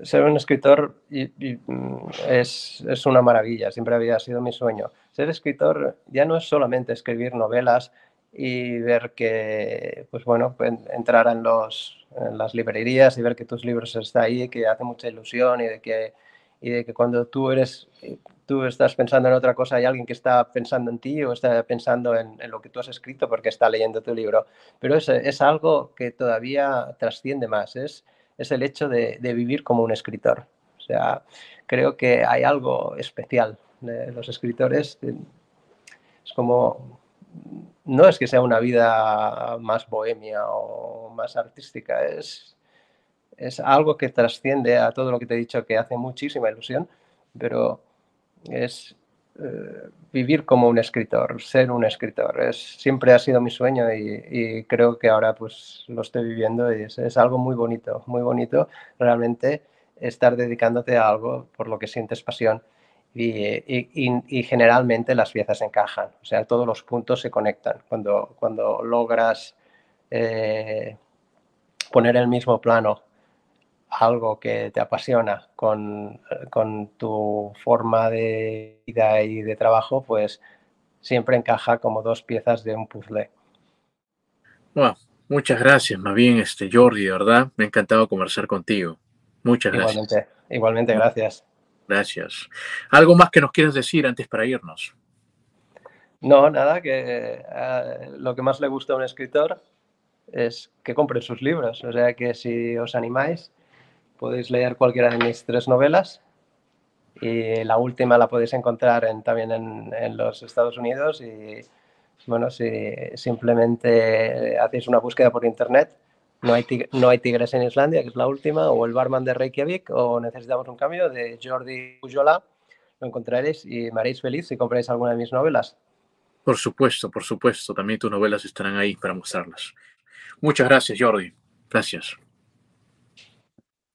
Ser un escritor mm, es, es, una maravilla, siempre había sido mi sueño. Ser escritor ya no es solamente escribir novelas y ver que, pues bueno, entrar en, los, las librerías y ver que tus libros están ahí, que hace mucha ilusión y de que, y de que cuando tú eres tú estás pensando en otra cosa, hay alguien que está pensando en ti o está pensando en, lo que tú has escrito porque está leyendo tu libro. Pero es, es algo que todavía trasciende más, es, es el hecho de, de, vivir como un escritor. O sea, creo que hay algo especial de los escritores. Es como, no es que sea una vida más bohemia o más artística, es, es algo que trasciende a todo lo que te he dicho que hace muchísima ilusión, pero es eh, vivir como un escritor, ser un escritor. Es, siempre ha sido mi sueño y, creo que ahora pues lo estoy viviendo y es, algo muy bonito, muy bonito realmente estar dedicándote a algo por lo que sientes pasión y, generalmente las piezas encajan, o sea, todos los puntos se conectan. Cuando, cuando logras eh, poner el mismo plano algo que te apasiona con, tu forma de vida y de trabajo, pues siempre encaja como dos piezas de un puzzle.
muchas gracias, más bien, este Jordi, ¿verdad? Me ha encantado conversar contigo. Muchas
gracias. Igualmente, igualmente gracias.
Gracias. ¿Algo más que nos quieras decir antes para irnos?
No, nada, que eh, lo que más le gusta a un escritor es que compre sus libros. O sea que si os animáis, podéis leer cualquiera de mis tres novelas y la última la podéis encontrar también en, los Estados Unidos y bueno, si simplemente hacéis una búsqueda por internet, no hay, no hay tigres en Islandia, que es la última, o el barman de Reykjavik, o necesitamos un cambio de Jordi Pujola, lo encontraréis y me haréis feliz si compráis alguna de mis novelas.
Por supuesto, por supuesto, también tus novelas estarán ahí para mostrarlas. Muchas gracias, Jordi. Gracias.